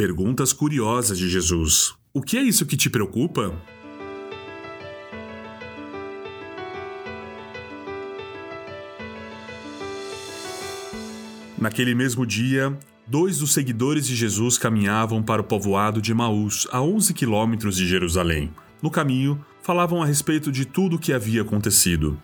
Perguntas curiosas de Jesus. O que é isso que te preocupa? Naquele mesmo dia, dois dos seguidores de Jesus caminhavam para o povoado de Maús, a 11 quilômetros de Jerusalém. No caminho, falavam a respeito de tudo o que havia acontecido.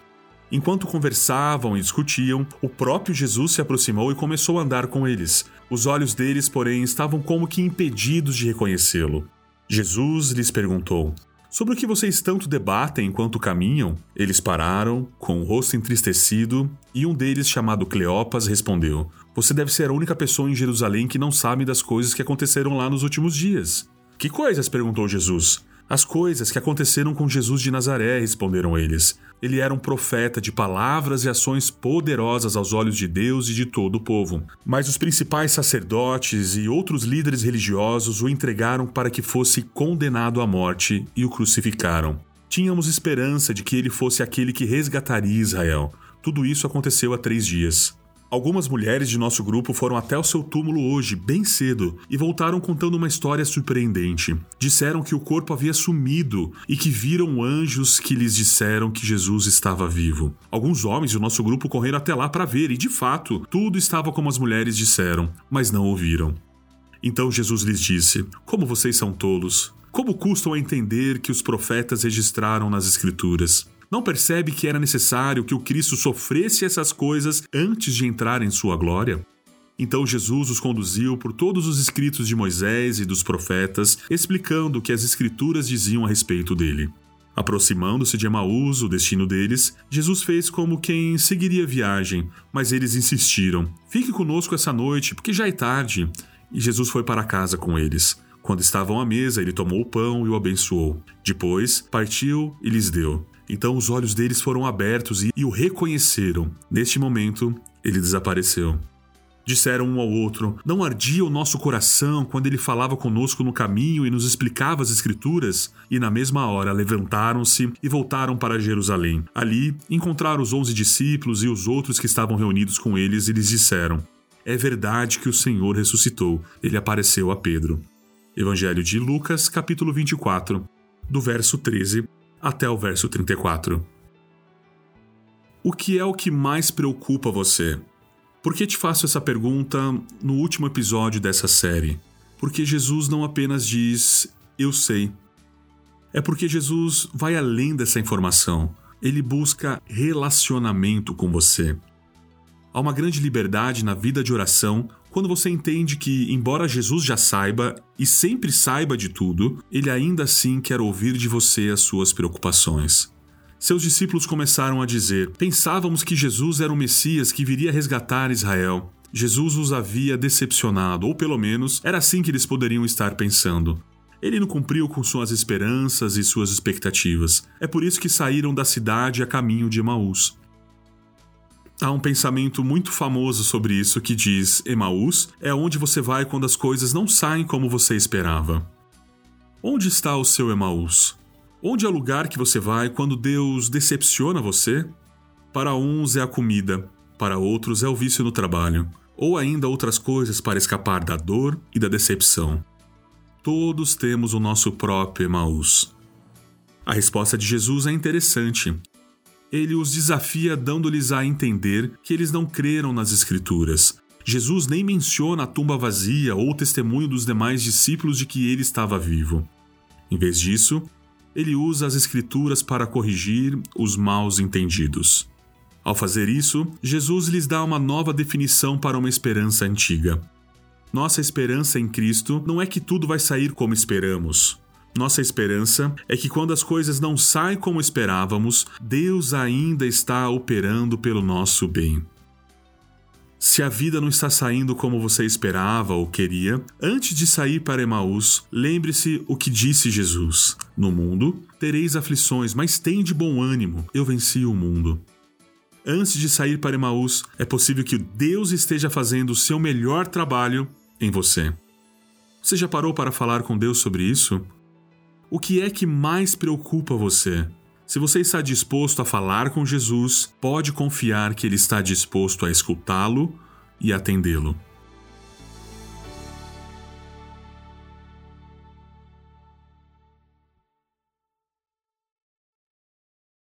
Enquanto conversavam e discutiam, o próprio Jesus se aproximou e começou a andar com eles. Os olhos deles, porém, estavam como que impedidos de reconhecê-lo. Jesus lhes perguntou: Sobre o que vocês tanto debatem enquanto caminham? Eles pararam, com o rosto entristecido, e um deles, chamado Cleopas, respondeu: Você deve ser a única pessoa em Jerusalém que não sabe das coisas que aconteceram lá nos últimos dias. Que coisas? perguntou Jesus. As coisas que aconteceram com Jesus de Nazaré, responderam eles. Ele era um profeta de palavras e ações poderosas aos olhos de Deus e de todo o povo. Mas os principais sacerdotes e outros líderes religiosos o entregaram para que fosse condenado à morte e o crucificaram. Tínhamos esperança de que ele fosse aquele que resgataria Israel. Tudo isso aconteceu há três dias. Algumas mulheres de nosso grupo foram até o seu túmulo hoje, bem cedo, e voltaram contando uma história surpreendente. Disseram que o corpo havia sumido e que viram anjos que lhes disseram que Jesus estava vivo. Alguns homens do nosso grupo correram até lá para ver, e de fato, tudo estava como as mulheres disseram, mas não ouviram. Então Jesus lhes disse: Como vocês são tolos! Como custam a entender que os profetas registraram nas Escrituras? Não percebe que era necessário que o Cristo sofresse essas coisas antes de entrar em sua glória? Então Jesus os conduziu por todos os escritos de Moisés e dos profetas, explicando o que as Escrituras diziam a respeito dele. Aproximando-se de Emaús, o destino deles, Jesus fez como quem seguiria viagem, mas eles insistiram: Fique conosco essa noite, porque já é tarde. E Jesus foi para casa com eles. Quando estavam à mesa, ele tomou o pão e o abençoou. Depois, partiu e lhes deu. Então os olhos deles foram abertos e, e o reconheceram. Neste momento, ele desapareceu. Disseram um ao outro: Não ardia o nosso coração quando ele falava conosco no caminho e nos explicava as Escrituras? E na mesma hora levantaram-se e voltaram para Jerusalém. Ali encontraram os onze discípulos e os outros que estavam reunidos com eles e lhes disseram: É verdade que o Senhor ressuscitou. Ele apareceu a Pedro. Evangelho de Lucas, capítulo 24, do verso 13 até o verso 34. O que é o que mais preocupa você? Por que te faço essa pergunta no último episódio dessa série? Porque Jesus não apenas diz eu sei. É porque Jesus vai além dessa informação. Ele busca relacionamento com você. Há uma grande liberdade na vida de oração quando você entende que, embora Jesus já saiba e sempre saiba de tudo, ele ainda assim quer ouvir de você as suas preocupações. Seus discípulos começaram a dizer: Pensávamos que Jesus era o Messias que viria resgatar Israel. Jesus os havia decepcionado, ou pelo menos era assim que eles poderiam estar pensando. Ele não cumpriu com suas esperanças e suas expectativas. É por isso que saíram da cidade a caminho de Emaús. Há um pensamento muito famoso sobre isso que diz: Emaús é onde você vai quando as coisas não saem como você esperava. Onde está o seu Emaús? Onde é o lugar que você vai quando Deus decepciona você? Para uns é a comida, para outros é o vício no trabalho, ou ainda outras coisas para escapar da dor e da decepção. Todos temos o nosso próprio Emaús. A resposta de Jesus é interessante ele os desafia dando-lhes a entender que eles não creram nas Escrituras. Jesus nem menciona a tumba vazia ou o testemunho dos demais discípulos de que ele estava vivo. Em vez disso, ele usa as Escrituras para corrigir os maus entendidos. Ao fazer isso, Jesus lhes dá uma nova definição para uma esperança antiga. Nossa esperança em Cristo não é que tudo vai sair como esperamos. Nossa esperança é que quando as coisas não saem como esperávamos, Deus ainda está operando pelo nosso bem. Se a vida não está saindo como você esperava ou queria, antes de sair para Emaús, lembre-se o que disse Jesus: No mundo tereis aflições, mas tem de bom ânimo, eu venci o mundo. Antes de sair para Emaús, é possível que Deus esteja fazendo o seu melhor trabalho em você. Você já parou para falar com Deus sobre isso? O que é que mais preocupa você? Se você está disposto a falar com Jesus, pode confiar que Ele está disposto a escutá-lo e atendê-lo.